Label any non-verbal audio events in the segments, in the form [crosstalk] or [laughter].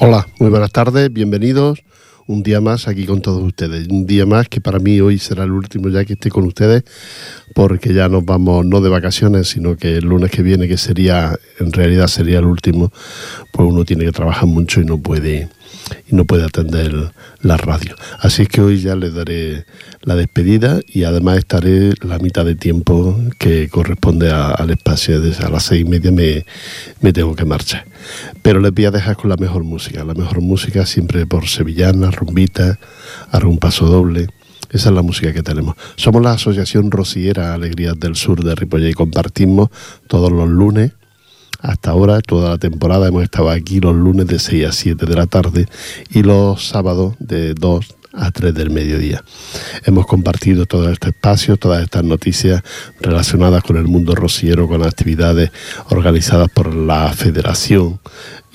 Hola, muy buenas tardes, bienvenidos un día más aquí con todos ustedes. Un día más que para mí hoy será el último ya que esté con ustedes, porque ya nos vamos no de vacaciones, sino que el lunes que viene, que sería, en realidad sería el último, pues uno tiene que trabajar mucho y no puede y no puede atender la radio. Así es que hoy ya les daré la despedida y además estaré la mitad de tiempo que corresponde al espacio. Desde a las seis y media me, me, tengo que marchar. Pero les voy a dejar con la mejor música. La mejor música siempre por sevillana, rumbita, algún paso doble. Esa es la música que tenemos. Somos la Asociación Rociera Alegrías del Sur de Ripollet y compartimos todos los lunes hasta ahora, toda la temporada, hemos estado aquí los lunes de 6 a 7 de la tarde y los sábados de 2 a 3 del mediodía. Hemos compartido todo este espacio, todas estas noticias relacionadas con el mundo rociero, con actividades organizadas por la Federación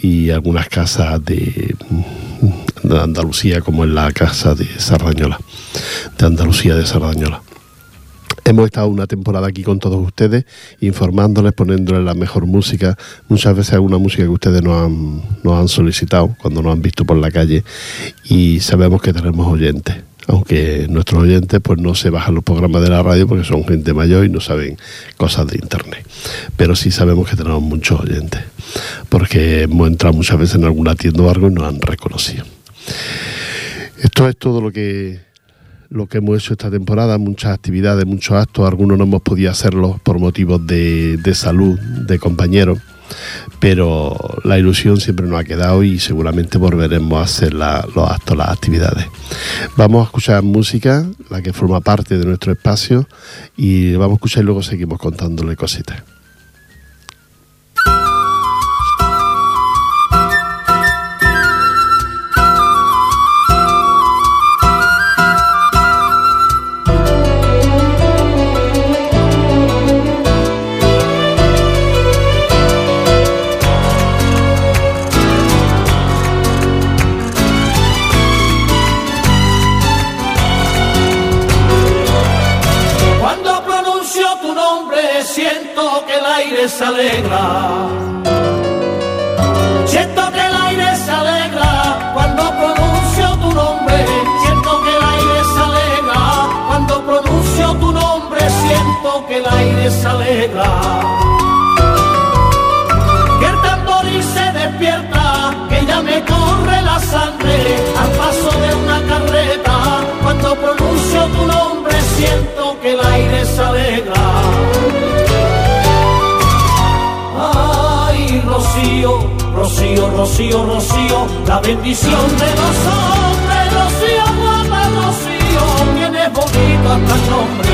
y algunas casas de, de Andalucía, como en la casa de Sardañola, de Andalucía de Sardañola. Hemos estado una temporada aquí con todos ustedes, informándoles, poniéndoles la mejor música, muchas veces alguna música que ustedes nos han, nos han solicitado cuando nos han visto por la calle y sabemos que tenemos oyentes aunque nuestros oyentes pues no se bajan los programas de la radio porque son gente mayor y no saben cosas de internet. Pero sí sabemos que tenemos muchos oyentes, porque hemos entrado muchas veces en alguna tienda o algo y nos han reconocido. Esto es todo lo que lo que hemos hecho esta temporada, muchas actividades, muchos actos, algunos no hemos podido hacerlos por motivos de, salud, de compañeros, pero la ilusión siempre nos ha quedado y seguramente volveremos a hacer los actos, las actividades. Vamos a escuchar música, la que forma parte de nuestro espacio, y vamos a escuchar y luego seguimos contándole cositas. Siento que el aire se alegra cuando pronuncio tu nombre. Siento que el aire se alegra cuando pronuncio tu nombre. Siento que el aire se alegra. Que el tamboril se despierta, que ya me corre la sangre al paso de una carreta. Cuando pronuncio tu nombre, siento que el aire se alegra. Rocío, Rocío, Rocío, Rocío, la bendición de los hombres, Rocío, guapa, Rocío, tiene bonito hasta el nombre.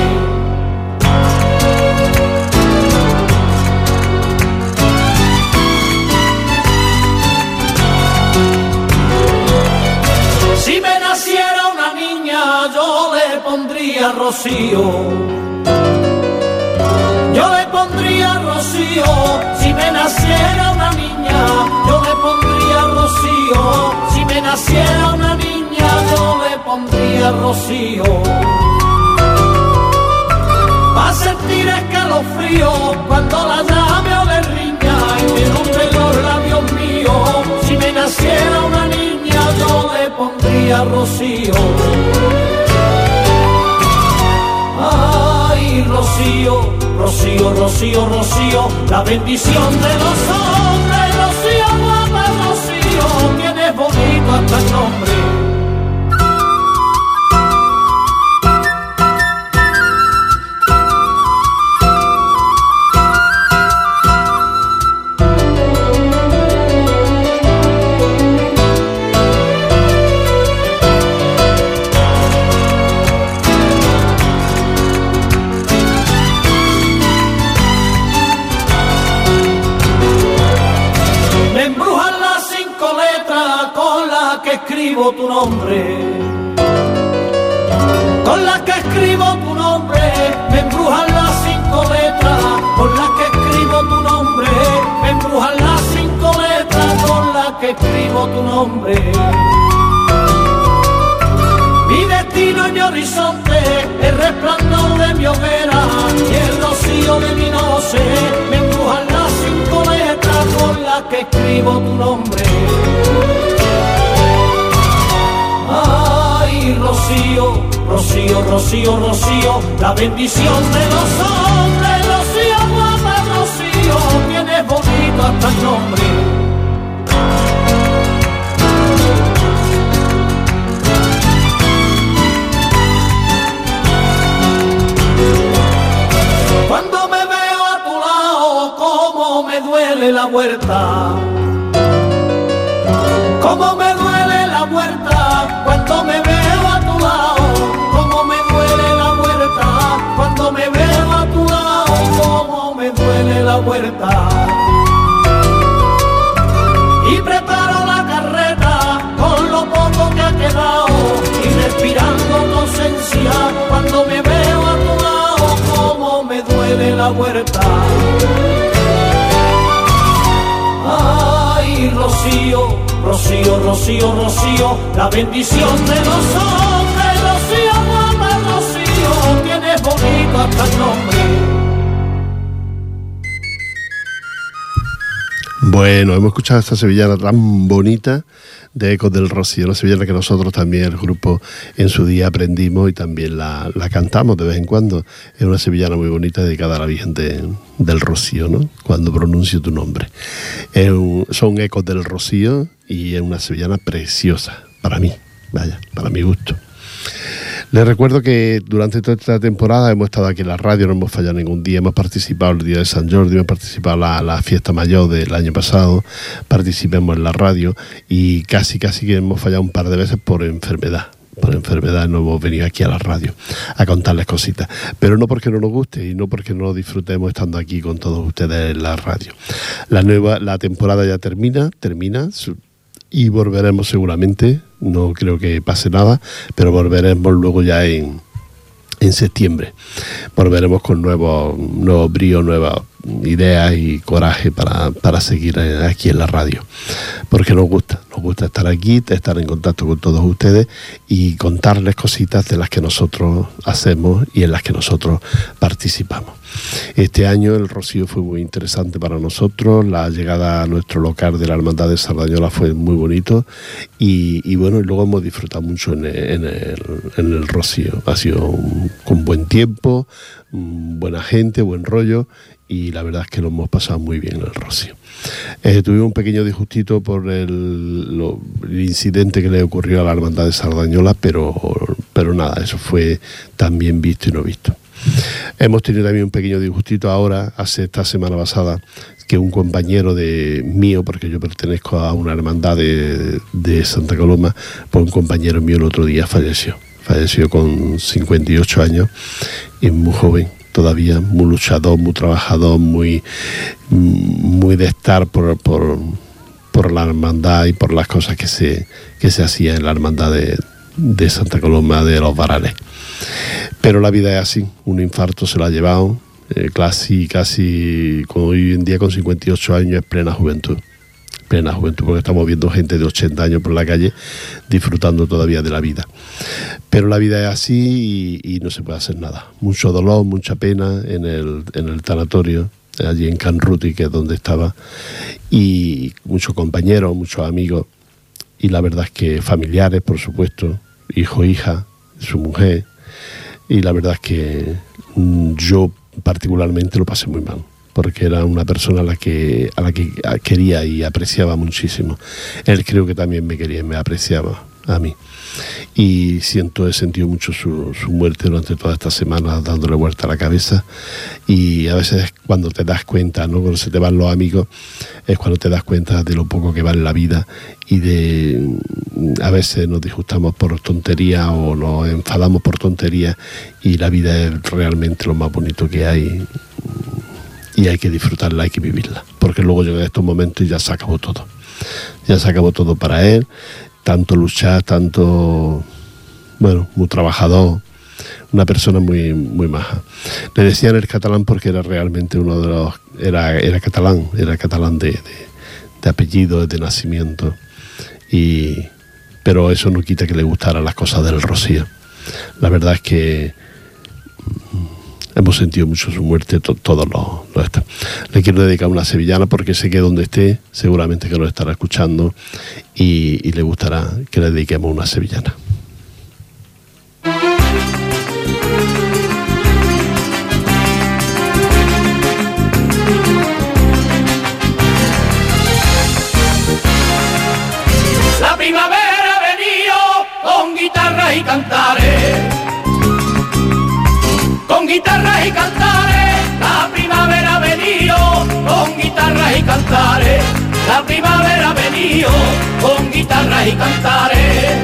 Si me naciera una niña, yo le pondría Rocío yo le pondría Rocío, si me naciera una niña, yo le pondría Rocío, si me naciera una niña, yo le pondría Rocío. Va a sentir escalofrío cuando la llame o le riña y me nombre los labios míos, si me naciera una niña, yo le pondría Rocío. Rocío Rocío, Rocío, Rocío, la bendición de los hombres, Rocío, guapa, Rocío, tienes bonito hasta el escribo tu nombre, me embrujan las cinco letras. Con las que escribo tu nombre, me embrujan las cinco letras. Con las que escribo tu nombre. Mi destino y mi horizonte, el resplandor de mi hoguera y el rocío de mi noche, me embrujan las cinco letras con las que escribo tu nombre. Rocío, rocío, rocío, rocío, la bendición de los hombres, rocío, guapa, rocío, tienes bonito hasta el nombre. Cuando me veo a tu lado, cómo me duele la huerta. Cómo me duele la huerta cuando me la huerta. Y preparo la carreta con lo poco que ha quedado. Y respirando tu cuando me veo a tu lado. Cómo me duele la huerta. Ay, Rocío, Rocío, Rocío, Rocío, la bendición de los hombres, Rocío, mamá, Rocío, tienes bonito hasta el nombre. Bueno, hemos escuchado esta sevillana tan bonita de Ecos del Rocío, una sevillana que nosotros también, el grupo, en su día aprendimos y también la, cantamos de vez en cuando. Es una sevillana muy bonita dedicada a la Virgen de- del Rocío, ¿no? Cuando pronuncio tu nombre. Un- son Ecos del Rocío y es una sevillana preciosa, para mí, vaya, para mi gusto. Les recuerdo que durante toda esta temporada hemos estado aquí en la radio, no hemos fallado ningún día, hemos participado el día de San Jordi, hemos participado la, la fiesta mayor del año pasado, participemos en la radio y casi, casi que hemos fallado un par de veces por enfermedad. Por enfermedad no hemos venido aquí a la radio a contarles cositas. Pero no porque no nos guste y no porque no disfrutemos estando aquí con todos ustedes en la radio. La nueva, la temporada ya termina, termina. Y volveremos seguramente, no creo que pase nada, pero volveremos luego ya en, en septiembre. Volveremos con nuevos nuevos bríos, nuevas ideas y coraje para, para seguir aquí en la radio. Porque nos gusta, nos gusta estar aquí, estar en contacto con todos ustedes y contarles cositas de las que nosotros hacemos y en las que nosotros participamos. Este año el Rocío fue muy interesante para nosotros, la llegada a nuestro local de la Hermandad de Sardañola fue muy bonito y, bueno, y luego hemos disfrutado mucho en el, Rocío. Ha sido con buen tiempo, mm, buena gente, buen rollo y la verdad es que lo hemos pasado muy bien en el Rocío. Eh, tuvimos un pequeño disgustito por el, el incidente que le ocurrió a la Hermandad de Sardañola, pero, pero nada, eso fue también visto y no visto. Hemos tenido también un pequeño disgustito ahora, hace esta semana pasada, que un compañero de mío, porque yo pertenezco a una hermandad de, Santa Coloma, pues un compañero mío el otro día falleció. Falleció con 58 años y muy joven todavía, muy luchador, muy trabajador, muy, muy de estar por, por, por la hermandad y por las cosas que se, que se hacían en la hermandad de, de Santa Coloma de los Varales. Pero la vida es así, un infarto se lo ha llevado, eh, casi, casi, hoy en día con 58 años es plena juventud. Plena juventud, porque estamos viendo gente de 80 años por la calle disfrutando todavía de la vida. Pero la vida es así y, y no se puede hacer nada. Mucho dolor, mucha pena en el, en el tanatorio, allí en Canruti, que es donde estaba, y muchos compañeros, muchos amigos, y la verdad es que familiares, por supuesto, hijo, hija, su mujer, y la verdad es que mm, yo particularmente lo pasé muy mal porque era una persona a la que a la que quería y apreciaba muchísimo. Él creo que también me quería y me apreciaba a mí. Y siento, he sentido mucho su, su muerte durante toda esta semana, dándole vuelta a la cabeza. Y a veces cuando te das cuenta, ¿no? cuando se te van los amigos, es cuando te das cuenta de lo poco que vale la vida y de a veces nos disgustamos por tontería o nos enfadamos por tontería y la vida es realmente lo más bonito que hay y hay que disfrutarla, hay que vivirla, porque luego llega estos momentos y ya se acabó todo. Ya se acabó todo para él, tanto luchar, tanto, bueno, muy trabajador, una persona muy, muy maja. Le decían el catalán porque era realmente uno de los, era, era catalán, era catalán de, de, de apellido, de nacimiento, y, pero eso no quita que le gustaran las cosas del Rocío. La verdad es que hemos sentido mucho su muerte, todos los, los. Le quiero dedicar una sevillana porque sé que donde esté, seguramente que lo estará escuchando y, le gustará que le dediquemos una sevillana. La primavera ha venido con guitarra y cantar guitarras y cantares, la primavera ha venido, con guitarras y cantares, la primavera ha venido, con guitarras y cantares.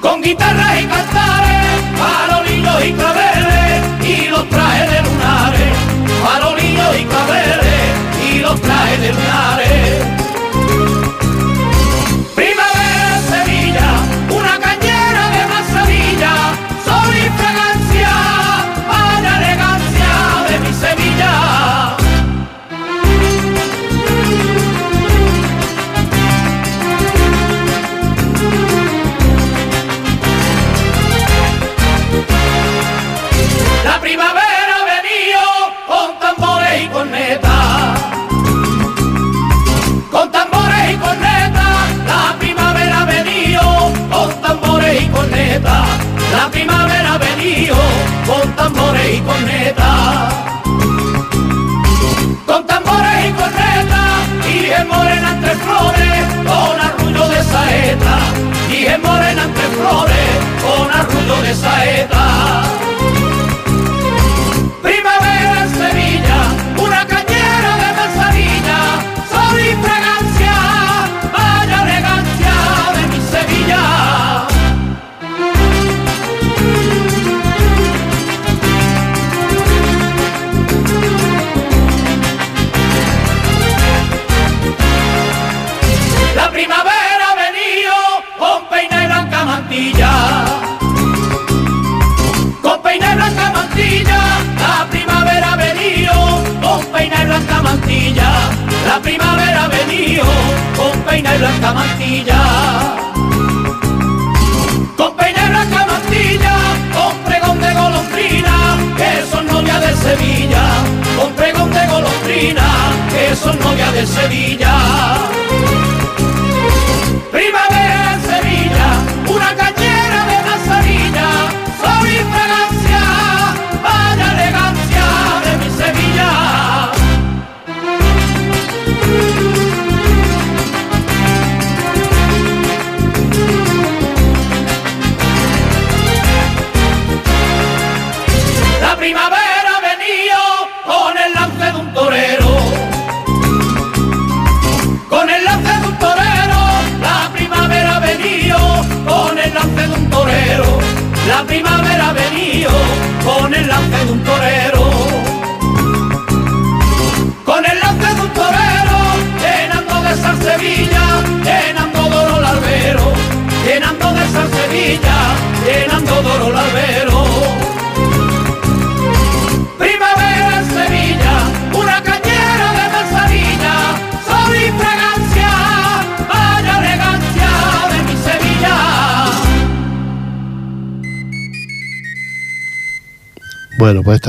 Con guitarras y cantares, farolillos y claveles, y los trajes de lunares, farolillos y claveles, y los trajes de lunares.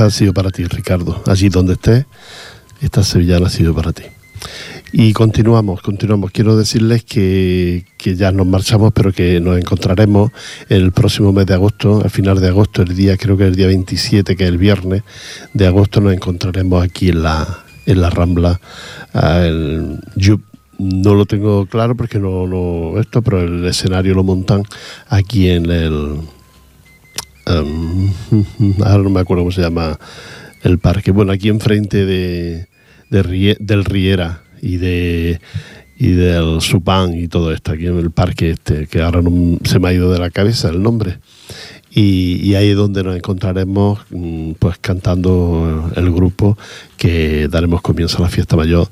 Ha sido para ti, Ricardo. Allí donde estés, esta sevillana ha sido para ti. Y continuamos, continuamos. Quiero decirles que, ya nos marchamos, pero que nos encontraremos el próximo mes de agosto, al final de agosto, el día, creo que el día 27, que es el viernes de agosto, nos encontraremos aquí en la, en la Rambla. Yo no lo tengo claro porque no, no esto, pero el escenario lo montan aquí en el [laughs] ahora no me acuerdo cómo se llama el parque. Bueno, aquí enfrente de, del Riera y de y del Supán y todo esto, aquí en el parque este, que ahora no, se me ha ido de la cabeza el nombre. Y, ahí es donde nos encontraremos mm, pues cantando el grupo que daremos comienzo a la fiesta mayor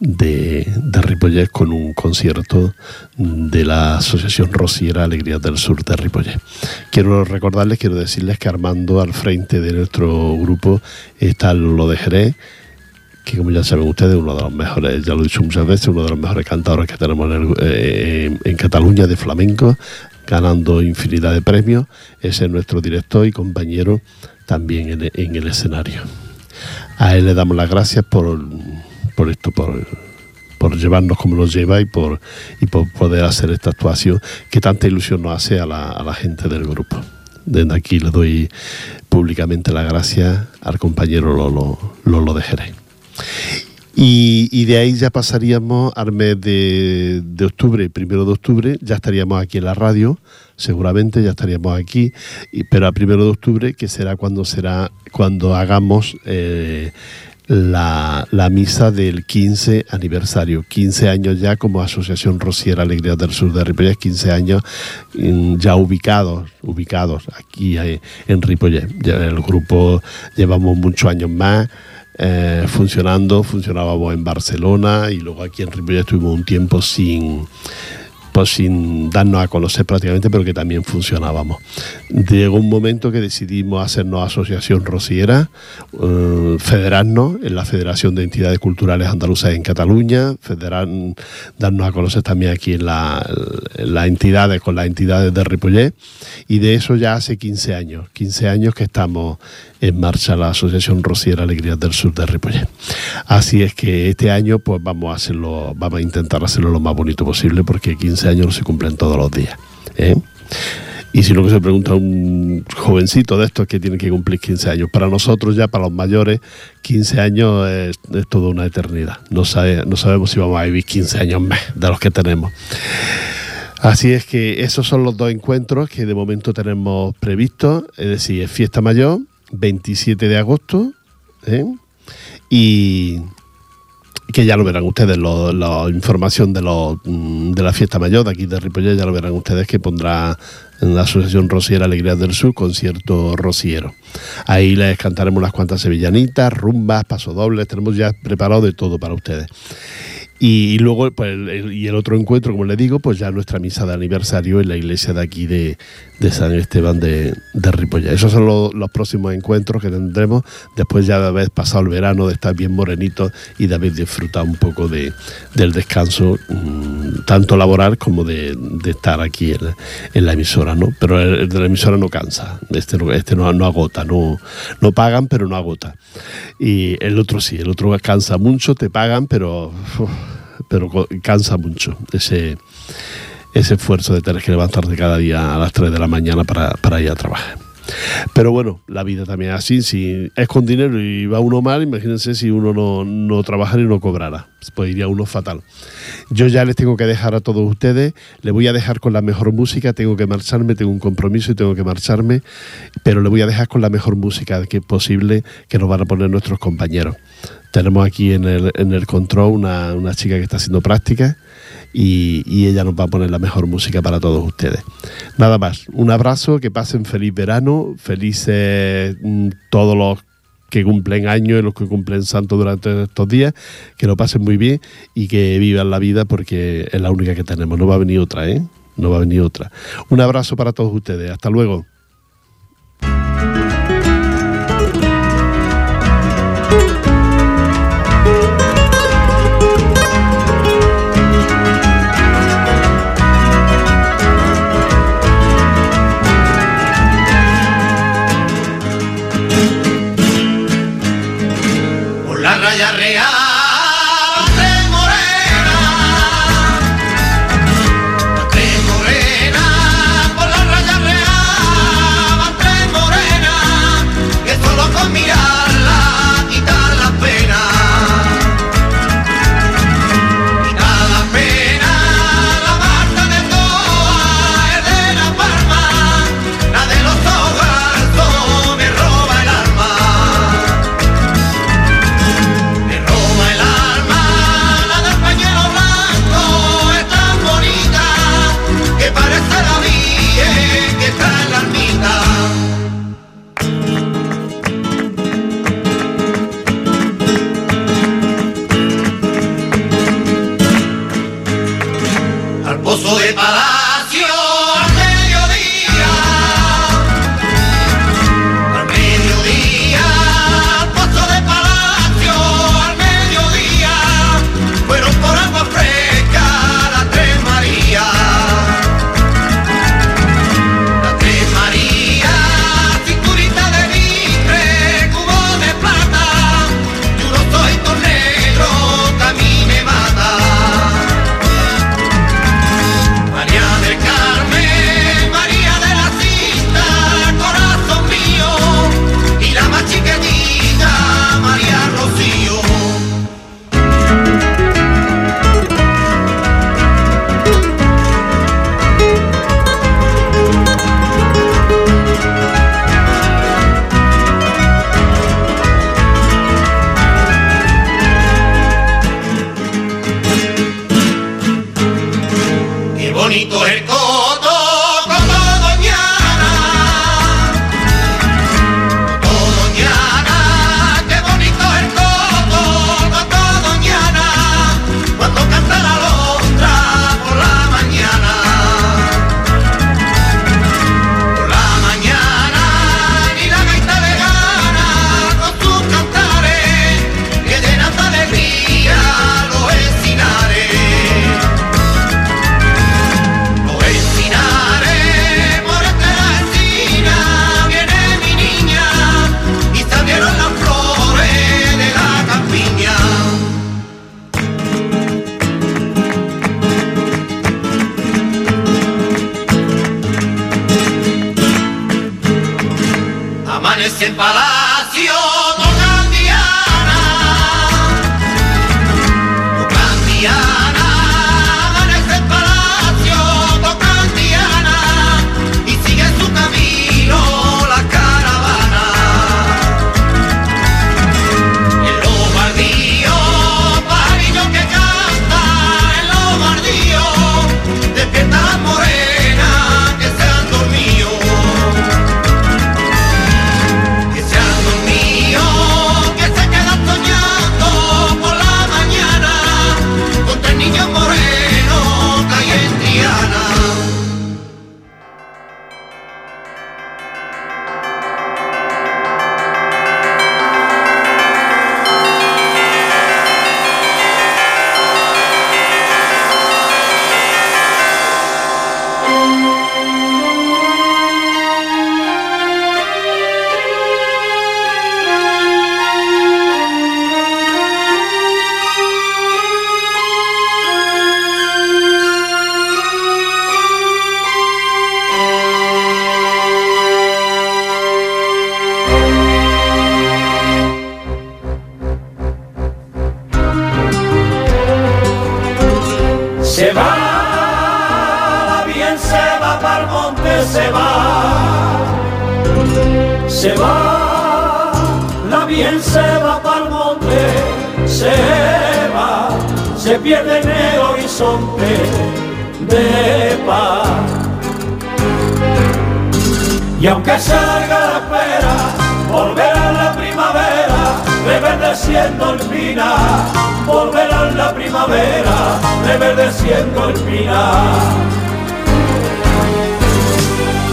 de, de con un concierto de la Asociación Rociera Alegría del Sur de Ripollet. Quiero recordarles, quiero decirles que Armando al frente de nuestro grupo está Lo de Jerez, que como ya saben ustedes, uno de los mejores, ya lo he dicho muchas veces, uno de los mejores cantadores que tenemos en, eh, en Cataluña de flamenco, ganando infinidad de premios. Ese es nuestro director y compañero también en, el escenario. A él le damos las gracias por por esto, por, por llevarnos como nos lleva y por, y por poder hacer esta actuación que tanta ilusión nos hace a la, a la gente del grupo. Desde aquí le doy públicamente las gracias al compañero Lolo, Lolo de Jerez. Y, y, de ahí ya pasaríamos al mes de, octubre, primero de octubre, ya estaríamos aquí en la radio, seguramente ya estaríamos aquí, pero a primero de octubre, que será cuando será cuando hagamos eh, la, misa del 15 aniversario. 15 años ya como Asociación Rociera Alegría del Sur de Ripollet, 15 años mm, ya ubicados, ubicados aquí eh, en Ripollet. el grupo llevamos muchos años más. Eh, funcionando, funcionábamos en Barcelona y luego aquí en Ripollet estuvimos un tiempo sin, sin darnos a conocer prácticamente, pero que también funcionábamos. Llegó un momento que decidimos hacernos asociación rociera, eh, federarnos en la Federación de Entidades Culturales Andaluzas en Cataluña, federar, darnos a conocer también aquí en, las entidades, con las entidades de Ripollet, y de eso ya hace 15 años, 15 años que estamos en marcha la Asociación Rociera Alegrías del Sur de Ripollet. Así es que este año pues vamos a hacerlo, vamos a intentar hacerlo lo más bonito posible porque 15 años no se cumplen todos los días. ¿eh? Y si lo que se pregunta un jovencito de estos que tiene que cumplir 15 años, para nosotros ya, para los mayores, 15 años es, toda una eternidad. No, no sabemos si vamos a vivir 15 años más de los que tenemos. Así es que esos son los dos encuentros que de momento tenemos previstos, es decir, es Fiesta Mayor, 27 de agosto, ¿eh? y que ya lo verán ustedes, la información de, mm, de la fiesta mayor de aquí de Ripollet, ya lo verán ustedes que pondrá en la Asociación Rociera Alegría del Sur concierto rociero. Ahí les cantaremos unas cuantas sevillanitas, rumbas, pasodobles, tenemos ya preparado de todo para ustedes. Y, luego, pues, el, y el otro encuentro, como les digo, pues ya nuestra misa de aniversario en la iglesia de aquí de, San Esteban de, de. Esos son los, próximos encuentros que tendremos después ya de haber pasado el verano, de estar bien morenitos y de haber disfrutado un poco de, del descanso, mm, tanto laboral como de, estar aquí en, la emisora, ¿no? Pero el, de la emisora no cansa, este, este no, no agota, no, no pagan, pero no agota. Y el otro sí, el otro cansa mucho, te pagan, pero pero cansa mucho ese, ese esfuerzo de tener que levantarte cada día a las 3 de la mañana para, ir a trabajar. Pero bueno, la vida también es así. Si es con dinero y va uno mal, imagínense si uno no, no trabajara y no cobrara. Pues iría uno fatal. Yo ya les tengo que dejar a todos ustedes. Les voy a dejar con la mejor música. Tengo que marcharme, tengo un compromiso y tengo que marcharme. Pero le voy a dejar con la mejor música que es posible que nos van a poner nuestros compañeros. Tenemos aquí en el, en el control una, una chica que está haciendo práctica y, ella nos va a poner la mejor música para todos ustedes. Nada más, un abrazo, que pasen feliz verano, felices mm, todos los que cumplen años y los que cumplen santo durante estos días, que lo pasen muy bien y que vivan la vida porque es la única que tenemos, no va a venir otra, ¿eh? No va a venir otra. Un abrazo para todos ustedes, hasta luego.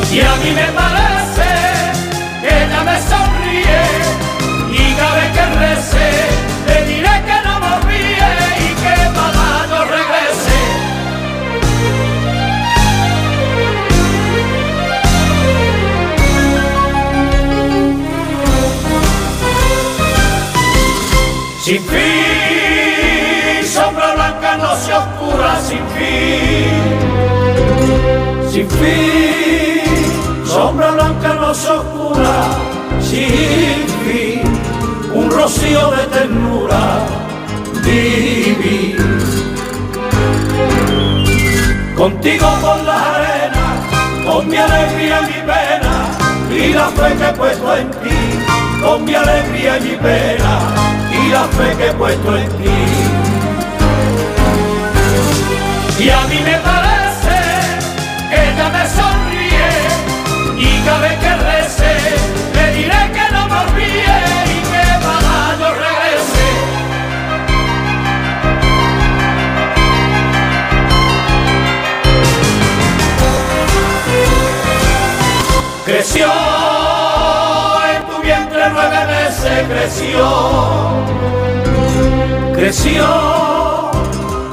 Y a mí me parece que ella me sonríe y cada vez que rece le diré que no me olvide y que mamá no regrese. Sin. sin fin, sombra blanca nos oscura, sin fin, un rocío de ternura, vivir. Contigo por las arenas, con mi alegría y mi pena, y la fe que he puesto en ti, con mi alegría y mi pena, y la fe que he puesto en ti. Y a mí me parece que ella me sonríe y cada vez que rece le diré que no me olvide y que para yo regrese. Creció en tu vientre nueve meses, creció, creció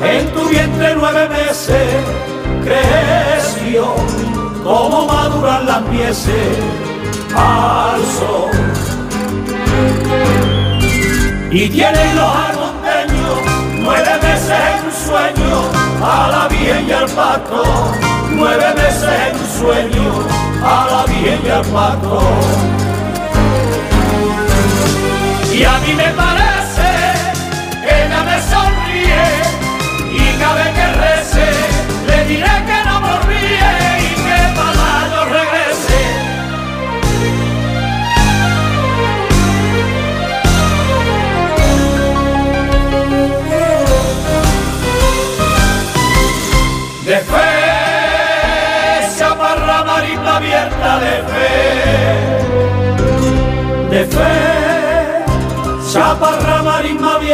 en tu vientre nueve meses creció, como maduran las pieces al sol. Y tienen los armonteños nueve meses en un sueño, a la Virgen y al patrón, nueve meses en un sueño, a la Virgen y al patrón. Y a mí me parece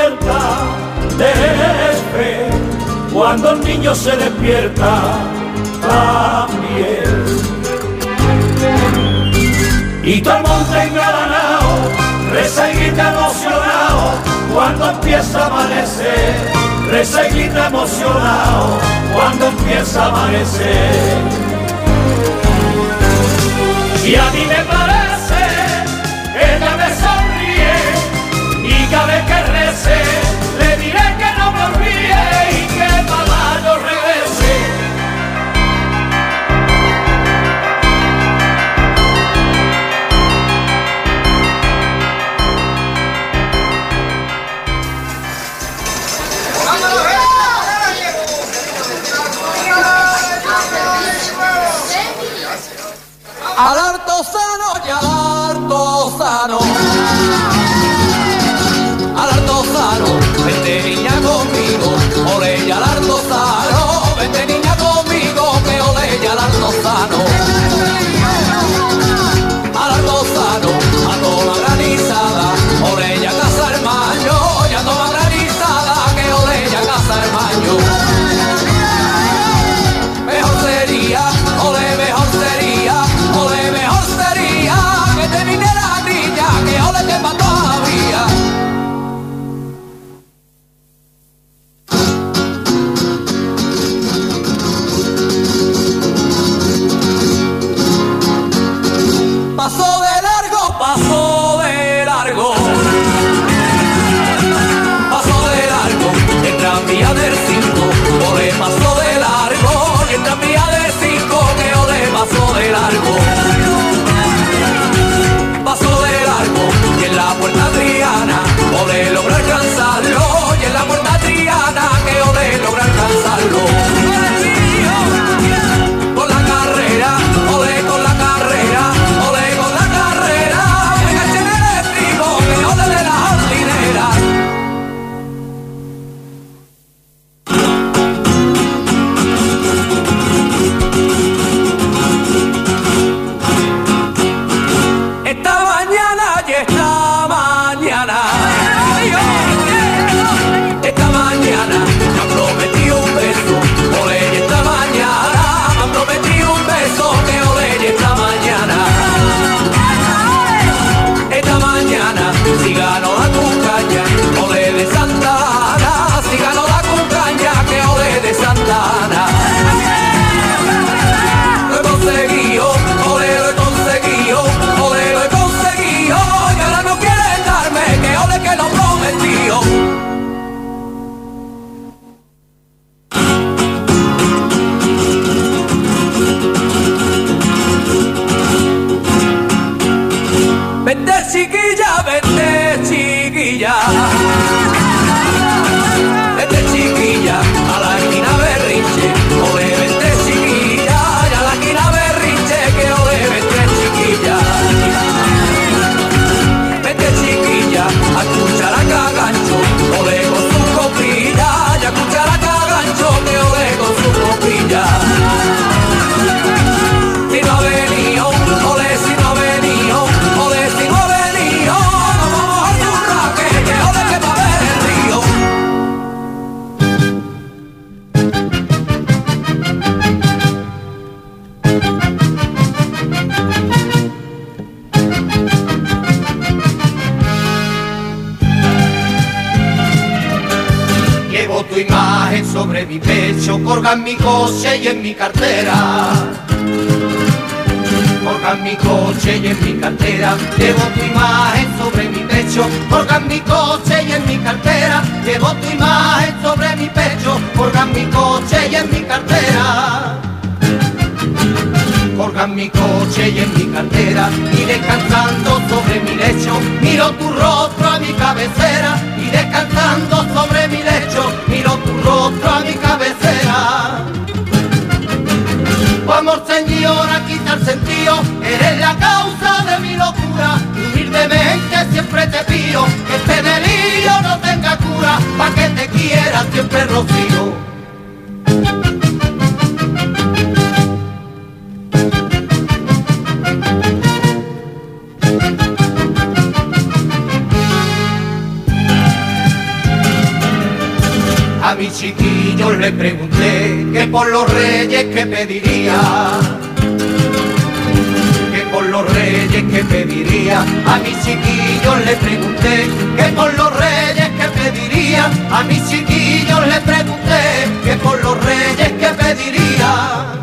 de fe, cuando el niño se despierta también. Y todo el mundo engalanao, reza y emocionado, cuando empieza a amanecer, reza y emocionado, cuando empieza a amanecer. Y a mí me al en mi coche y en mi cartera. en mi coche y en mi cartera, llevo tu imagen sobre mi pecho. en mi coche y en mi cartera, llevo tu imagen sobre mi pecho. en mi coche y en mi cartera. en mi coche y en mi cartera, y descansando sobre mi lecho, miro tu rostro a mi cabecera, y descansando sobre mi lecho, miro tu rostro a mi cabecera. Tu amor señor, quita el sentido, eres la causa de mi locura, humildemente siempre te pido que este delirio no tenga cura, pa' que te quiera siempre rocío. Chiquillo le pregunté que por los reyes que pediría. Que por los reyes que pediría. A mi chiquillo le pregunté que por los reyes que pediría. A mi chiquillo le pregunté que por los reyes que pediría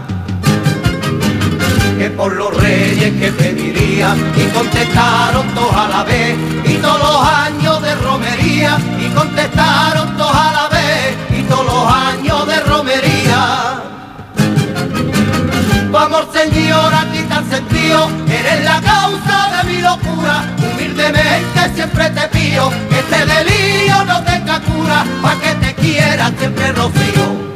que por los reyes que pediría y contestaron todos a la vez y todos los años de romería y contestaron todos a la vez sentido, eres la causa de mi locura. Humildemente siempre te pido que este delirio no tenga cura, pa' que te quiera siempre rocío.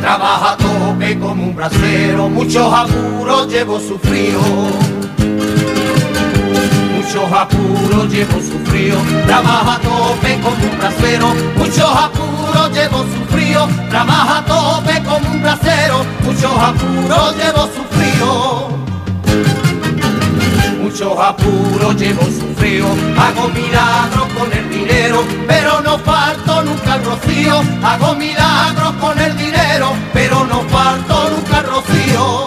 Trabaja a tope como un bracero, muchos apuros llevo sufrido Muchos apuros llevo sufrido, trabaja a tope como un brasero, muchos apuros llevo sufrido, trabaja a tope como un brasero, muchos apuros llevo sufrido. Muchos apuros llevo sufrido, hago milagros con el dinero, pero no falto nunca el rocío, hago milagros con el dinero, pero no falto nunca el rocío.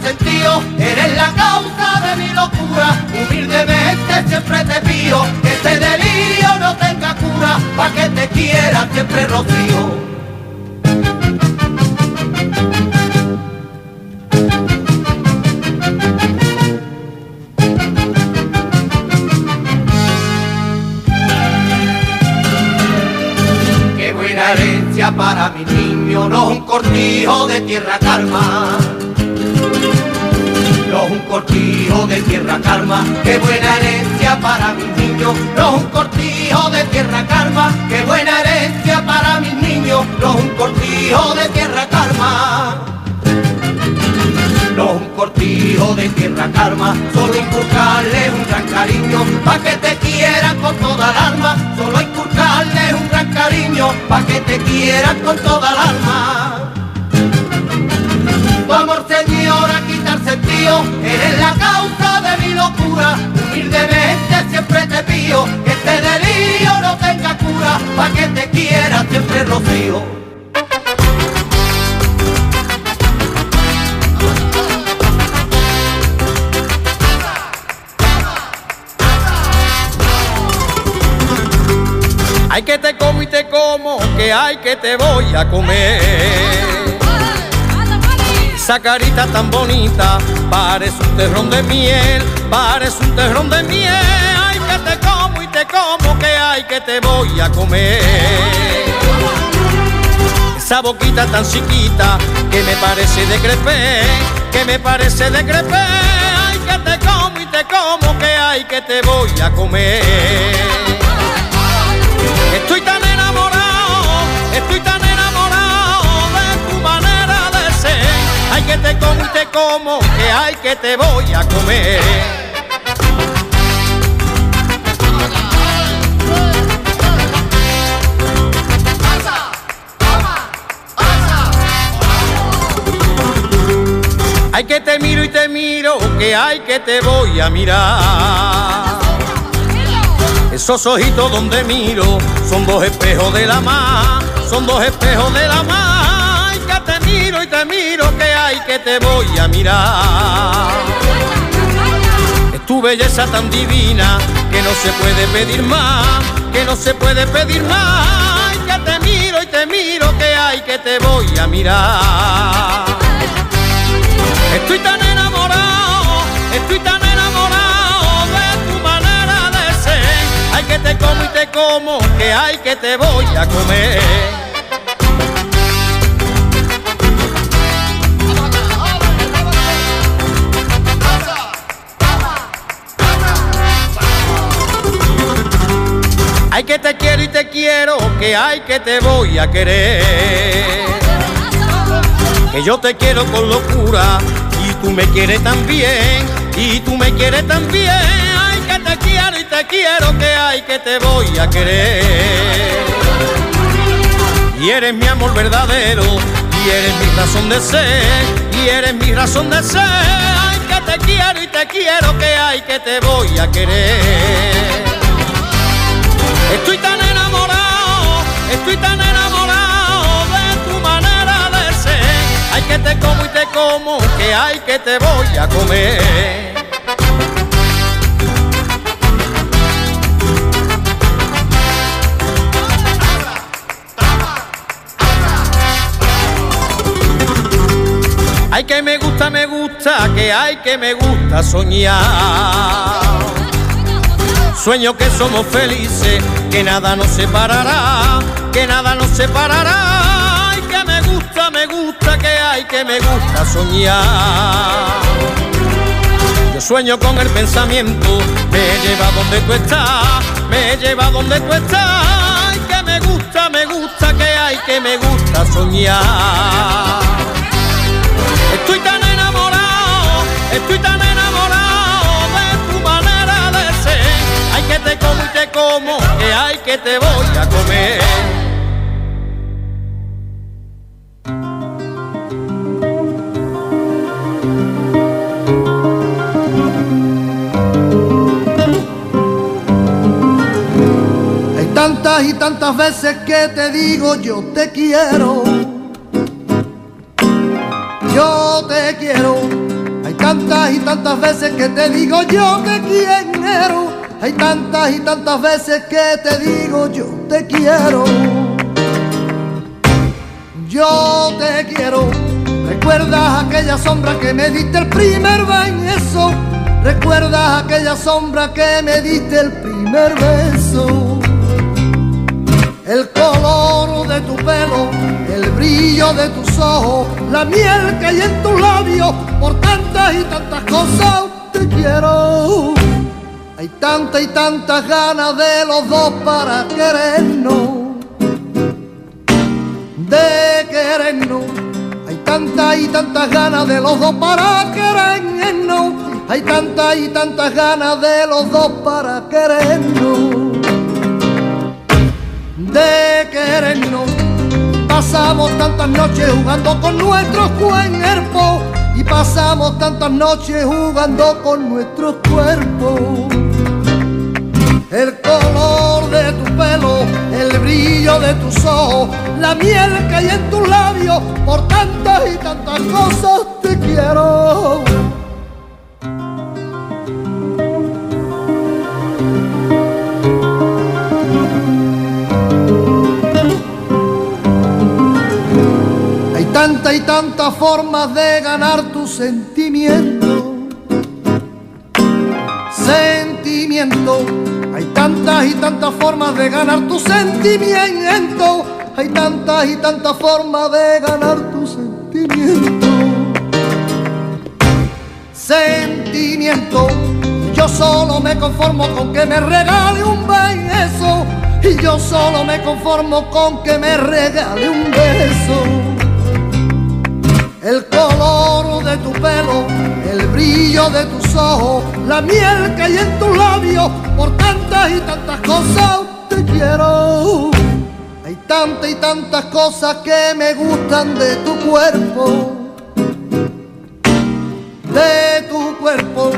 Sentido, eres la causa de mi locura, humildemente siempre te pido, que este delirio no tenga cura, pa' que te quiera siempre rocío. Qué buena herencia para mi niño, no un cortijo de tierra calma. Un cortijo de tierra calma, qué buena herencia para mi niño, no un cortijo de tierra calma, qué buena herencia para mis niños, no un cortijo de tierra calma. No un cortijo de tierra calma, solo inculcarle un gran cariño, pa' que te quieran con toda el alma, solo inculcarle un gran cariño, pa' que te quieran con toda el alma. Tu amor sentido, eres la causa de mi locura, humildemente siempre te pido, que este delirio no tenga cura, pa' que te quiera siempre rocío. Hay que te como y te como, que hay que te voy a comer. Esa carita tan bonita, parece un terrón de miel, parece un terrón de miel. Ay, que te como y te como, que hay que te voy a comer. Esa boquita tan chiquita, que me parece de crepé, que me parece de crepé. Ay, que te como y te como, que hay que te voy a comer. Que te como y te como, que hay que te voy a comer. Ay que te miro y te miro, que hay que te voy a mirar. Esos ojitos donde miro son dos espejos de la mar, son dos espejos de la mar. Miro y te miro, que hay que te voy a mirar. Es tu belleza tan divina que no se puede pedir más, que no se puede pedir más. Que te miro y te miro, que hay que te voy a mirar. Estoy tan enamorado, estoy tan enamorado de tu manera de ser. Ay que te como y te como, que hay que te voy a comer. Ay que te quiero y te quiero, que hay que te voy a querer. Que yo te quiero con locura y tú me quieres también, y tú me quieres también. Ay que te quiero y te quiero, que hay que te voy a querer. Y eres mi amor verdadero, y eres mi razón de ser, y eres mi razón de ser. Ay que te quiero y te quiero, que hay que te voy a querer. Estoy tan enamorado, estoy tan enamorado de tu manera de ser. Ay que te como y te como, que hay que te voy a comer. Ay que me gusta, me gusta, que hay que me gusta soñar. Sueño que somos felices, que nada nos separará, que nada nos separará. Ay, que me gusta, me gusta, que hay, que me gusta soñar. Yo sueño con el pensamiento, me lleva donde tú estás, me lleva donde tú estás. Ay, que me gusta, me gusta, que hay, ay que me gusta soñar. Estoy tan enamorado, estoy tan enamorado te como y te como, que ay que te voy a comer. tantas y tantas veces que te digo yo te quiero. Yo te quiero. Hay tantas y tantas veces que te digo yo te quiero. Hay tantas y tantas veces que te digo yo te quiero. Yo te quiero. ¿Recuerdas aquella sombra que me diste el primer beso? ¿Recuerdas aquella sombra que me diste el primer beso? el color de tu pelo, el brillo de tus ojos, la miel que hay en tus labios, por tantas y tantas cosas te quiero. Hay tantas y tantas ganas de los dos para querernos, de querernos. Hay tantas y tantas ganas de los dos para querernos. Hay tantas y tantas ganas de los dos para querernos de querernos. Pasamos tantas noches jugando con nuestros cuerpos y pasamos tantas noches jugando con nuestros cuerpos. El color de tu pelo, el brillo de tus ojos, la miel que hay en tus labios, por tantas y tantas cosas te quiero. tanta y tantas formas de ganar tu sentimiento. Sentimiento, hay tantas y tantas formas de ganar tu sentimiento. Hay tantas y tantas formas de ganar tu sentimiento. Sentimiento, yo solo me conformo con que me regale un beso. Y yo solo me conformo con que me regale un beso el color de tu pelo, el brillo de tus ojos, la miel que hay en tus labios, por tantas y tantas cosas te quiero. Hay tantas y tantas cosas que me gustan de tu cuerpo, de tu cuerpo.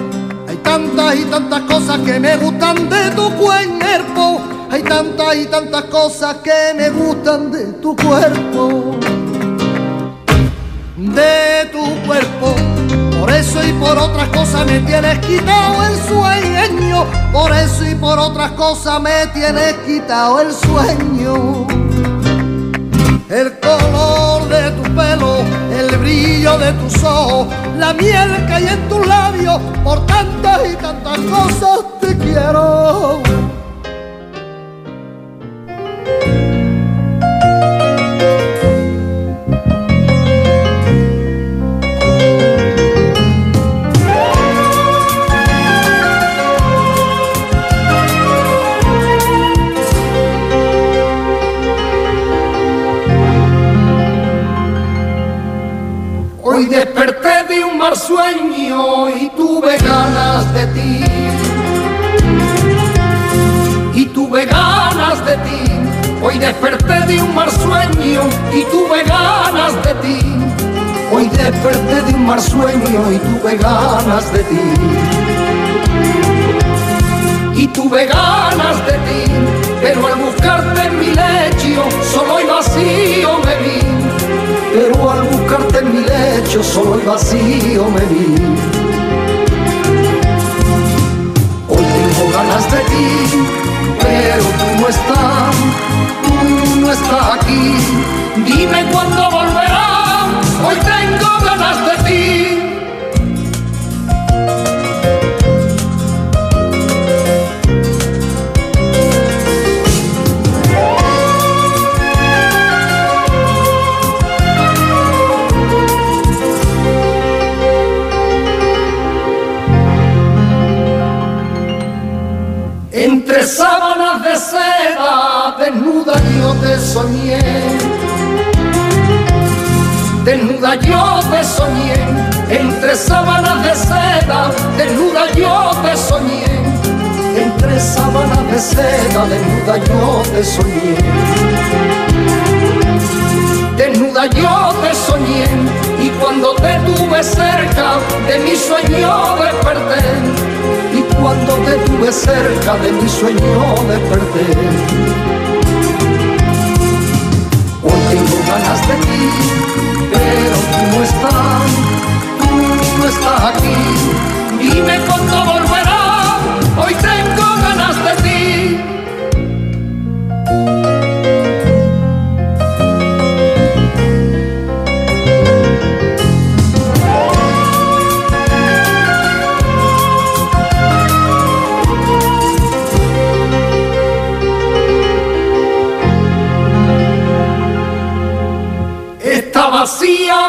Hay tantas y tantas cosas que me gustan de tu cuerpo. Hay tantas y tantas cosas que me gustan de tu cuerpo de tu cuerpo. Por eso y por otras cosas me tienes quitado el sueño. Por eso y por otras cosas me tienes quitado el sueño. El color de tu pelo, el brillo de tus ojos, la miel que hay en tus labios, por tantas y tantas cosas te quiero. Sueño y tuve ganas de ti. Y tuve ganas de ti. Hoy desperté de un mar sueño y tuve ganas de ti. Hoy desperté de un mar sueño y tuve ganas de ti. Y tuve ganas de ti, pero al buscarte en mi lecho solo y vacío me vi pero al buscarte en mi lecho solo y vacío me vi. Hoy tengo ganas de ti, pero tú no estás, tú no estás aquí. Dime cuándo volverás, hoy tengo ganas de ti. Sábanas de seda desnuda yo te soñé desnuda yo te soñé, entre sábanas de seda, desnuda yo te soñé, entre sábanas de seda, desnuda yo te soñé. Desnuda yo te soñé y cuando te tuve cerca de mi sueño desperté. Cuando te tuve cerca de mi sueño desperté. Hoy tengo ganas de ti pero tú no estás, tú no estás aquí. Dime cuándo volverás, hoy tengo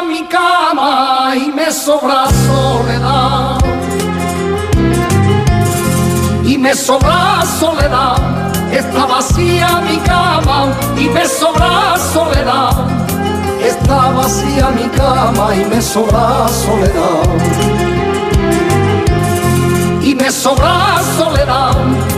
mi cama y me sobra soledad. Y me sobra soledad, está vacía mi cama y me sobra soledad. Está vacía mi cama y me sobra soledad. Y me sobra soledad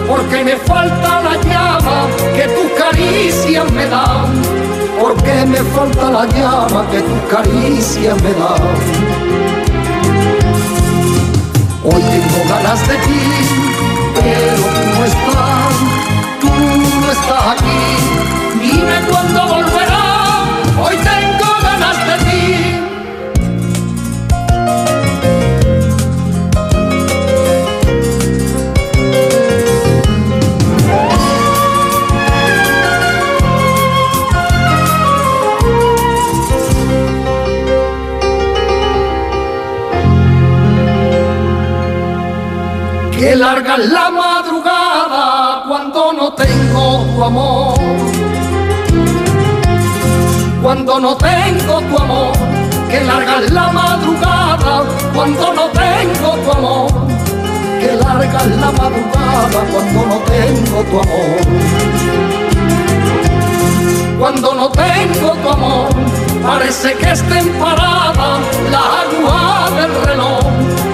porque me falta la llama que tus caricias me dan porque me falta la llama que tu caricia me da. Hoy tengo ganas de ti, pero tú no estás, tú no estás aquí. Dime cuándo volverás, la madrugada cuando no tengo tu amor. Cuando no tengo tu amor, que larga la madrugada cuando no tengo tu amor. Que larga la madrugada cuando no tengo tu amor. Cuando no tengo tu amor, parece que estén paradas la agua del reloj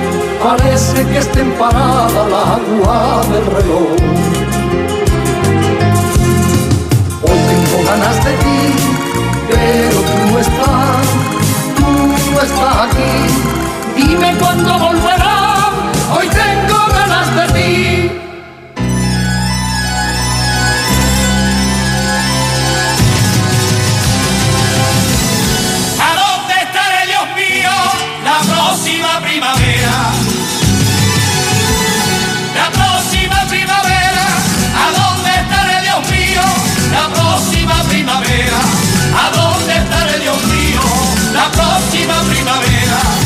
parece que estén parada la agua del reloj. Hoy tengo ganas de ti, pero tú no estás, tú no estás aquí. Dime cuándo volverás, hoy tengo ganas de ti. próxima primavera.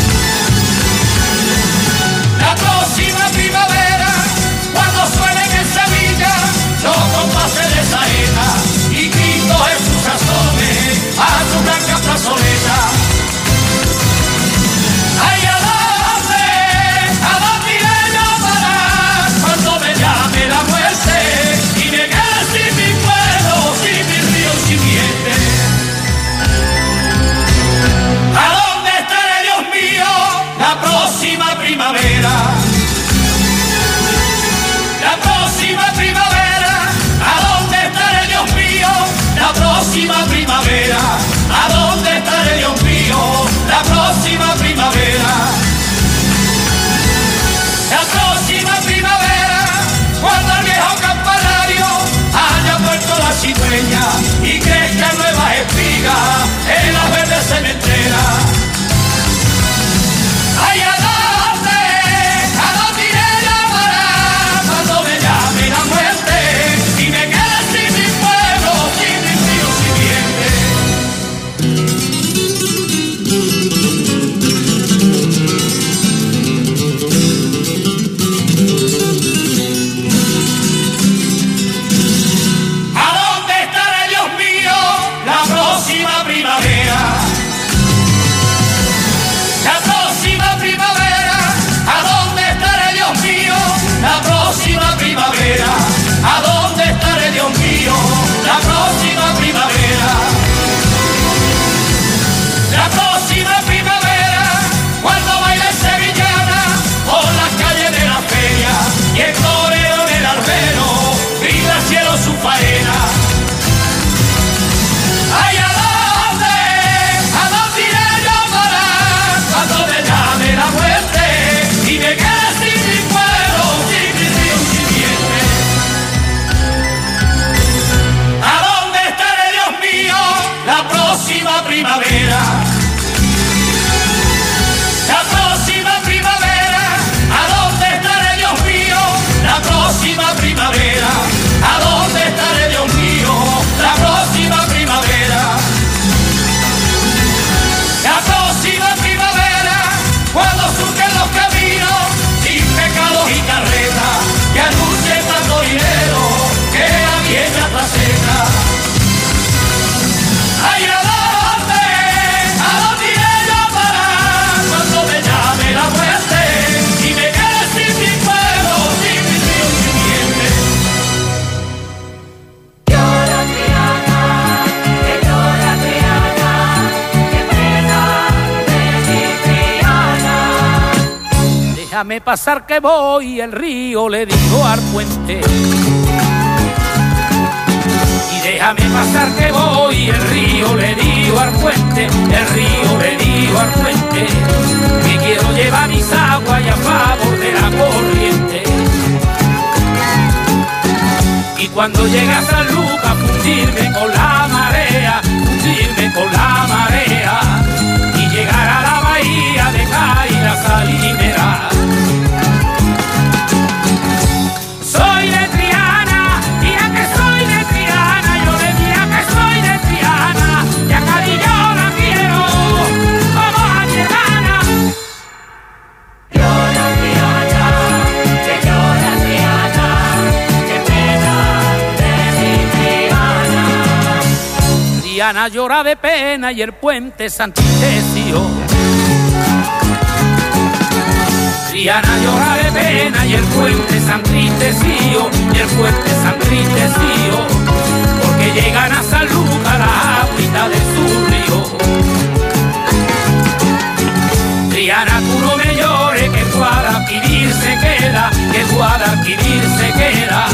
Déjame pasar que voy, el río le dijo al puente. Y déjame pasar que voy, el río le dijo al puente, el río le dijo al puente, que quiero llevar mis aguas y a favor de la corriente. Y cuando llega San Lucas, fundirme con la marea, fundirme con la marea, Salimera. Soy de Triana, mira que soy de Triana, yo diría que soy de Triana, y a Cádiz yo la quiero como a hermana. Llora Triana, que llora Triana, que pena de mi Triana. Triana llora de pena y el puente Santitecio. Triana llora de pena y el puente San Tristecío, y el puente San Tristecío, porque llegan a San Lucas la agüita de su río. Triana, tú no me llores, que Guadalquivir se queda, que Guadalquivir se queda,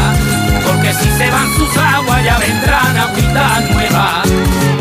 porque si se van sus aguas ya vendrán agüitas nuevas.